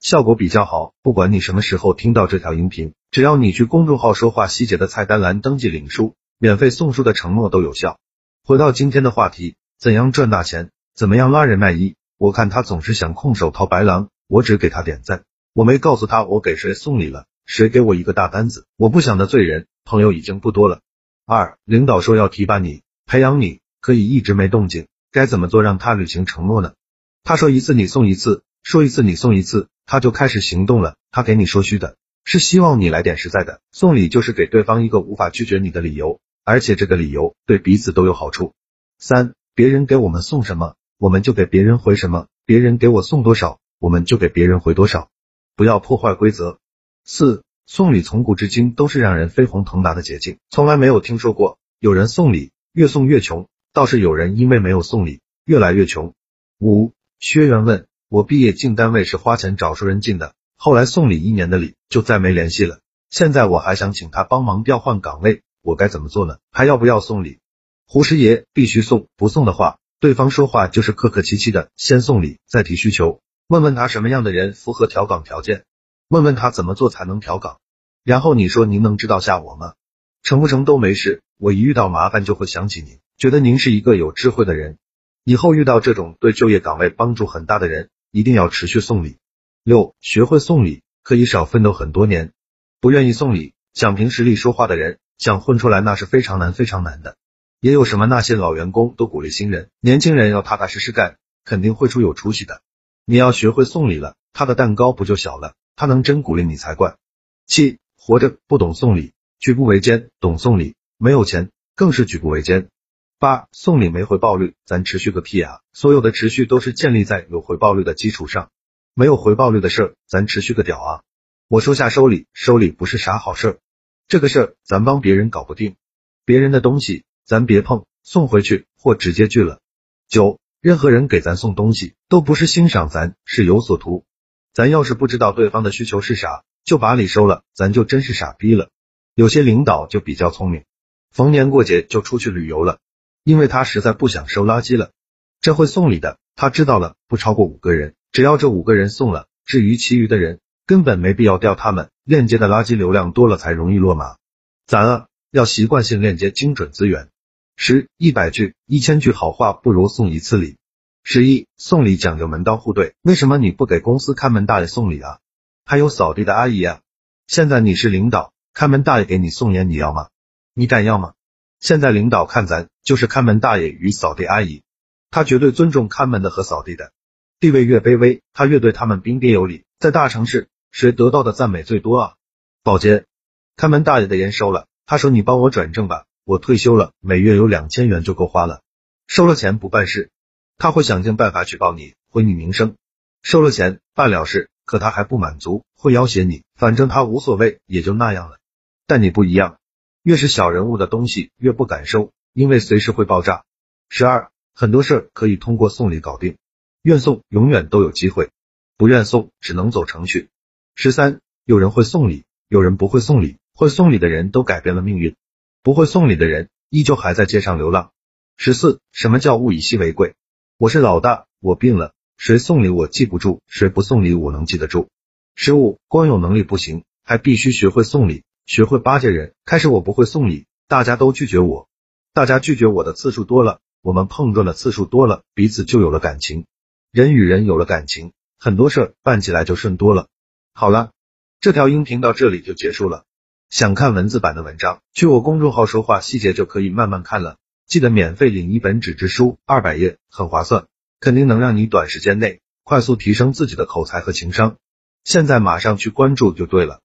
效果比较好。不管你什么时候听到这条音频，只要你去公众号说话细节的菜单栏登记领书，免费送书的承诺都有效。回到今天的话题，怎样赚大钱？怎么样拉人卖艺？我看他总是想空手套白狼，我只给他点赞。我没告诉他我给谁送礼了，谁给我一个大单子，我不想得罪人，朋友已经不多了。二，领导说要提拔你，培养你，可以一直没动静，该怎么做让他履行承诺呢？他说一次你送一次，说一次你送一次，他就开始行动了。他给你说虚的，是希望你来点实在的。送礼就是给对方一个无法拒绝你的理由，而且这个理由对彼此都有好处。三，别人给我们送什么，我们就给别人回什么，别人给我送多少，我们就给别人回多少。不要破坏规则。四送礼从古至今都是让人飞黄腾达的捷径，从来没有听说过有人送礼越送越穷，倒是有人因为没有送礼越来越穷。五薛元问我毕业进单位是花钱找熟人进的，后来送礼一年的礼就再没联系了，现在我还想请他帮忙调换岗位，我该怎么做呢？还要不要送礼？胡师爷必须送，不送的话，对方说话就是客客气气的，先送礼再提需求。问问他什么样的人符合调岗条件，问问他怎么做才能调岗，然后你说您能知道下我吗？成不成都没事，我一遇到麻烦就会想起您，觉得您是一个有智慧的人，以后遇到这种对就业岗位帮助很大的人，一定要持续送礼。六，学会送礼可以少奋斗很多年。不愿意送礼，想凭实力说话的人，想混出来那是非常难非常难的。也有什么那些老员工都鼓励新人，年轻人要踏踏实实干，肯定会出有出息的。你要学会送礼了，他的蛋糕不就小了？他能真鼓励你才怪。七，活着不懂送礼，举步维艰；懂送礼，没有钱更是举步维艰。八，送礼没回报率，咱持续个屁啊！所有的持续都是建立在有回报率的基础上，没有回报率的事儿，咱持续个屌啊！我说下收礼，收礼不是啥好事儿，这个事儿咱帮别人搞不定，别人的东西咱别碰，送回去或直接拒了。九。任何人给咱送东西，都不是欣赏咱，是有所图。咱要是不知道对方的需求是啥，就把礼收了，咱就真是傻逼了。有些领导就比较聪明，逢年过节就出去旅游了，因为他实在不想收垃圾了。这会送礼的，他知道了，不超过五个人，只要这五个人送了，至于其余的人，根本没必要调他们链接的垃圾流量多了才容易落马。咱啊，要习惯性链接精准资源。十一百句一千句好话不如送一次礼。十一送礼讲究门当户对，为什么你不给公司看门大爷送礼啊？还有扫地的阿姨啊？现在你是领导，看门大爷给你送烟，你要吗？你敢要吗？现在领导看咱就是看门大爷与扫地阿姨，他绝对尊重看门的和扫地的，地位越卑微，他越对他们彬彬有礼。在大城市，谁得到的赞美最多啊？保洁，看门大爷的烟收了，他说你帮我转正吧。我退休了，每月有两千元就够花了。收了钱不办事，他会想尽办法举报你，毁你名声。收了钱办了事，可他还不满足，会要挟你。反正他无所谓，也就那样了。但你不一样，越是小人物的东西越不敢收，因为随时会爆炸。十二，很多事儿可以通过送礼搞定，愿送永远都有机会，不愿送只能走程序。十三，有人会送礼，有人不会送礼，会送礼的人都改变了命运。不会送礼的人依旧还在街上流浪。十四，什么叫物以稀为贵？我是老大，我病了，谁送礼我记不住，谁不送礼我能记得住。十五，光有能力不行，还必须学会送礼，学会巴结人。开始我不会送礼，大家都拒绝我，大家拒绝我的次数多了，我们碰撞的次数多了，彼此就有了感情。人与人有了感情，很多事儿办起来就顺多了。好了，这条音频到这里就结束了。想看文字版的文章，去我公众号说话细节就可以慢慢看了。记得免费领一本纸质书，二百页，很划算，肯定能让你短时间内快速提升自己的口才和情商。现在马上去关注就对了。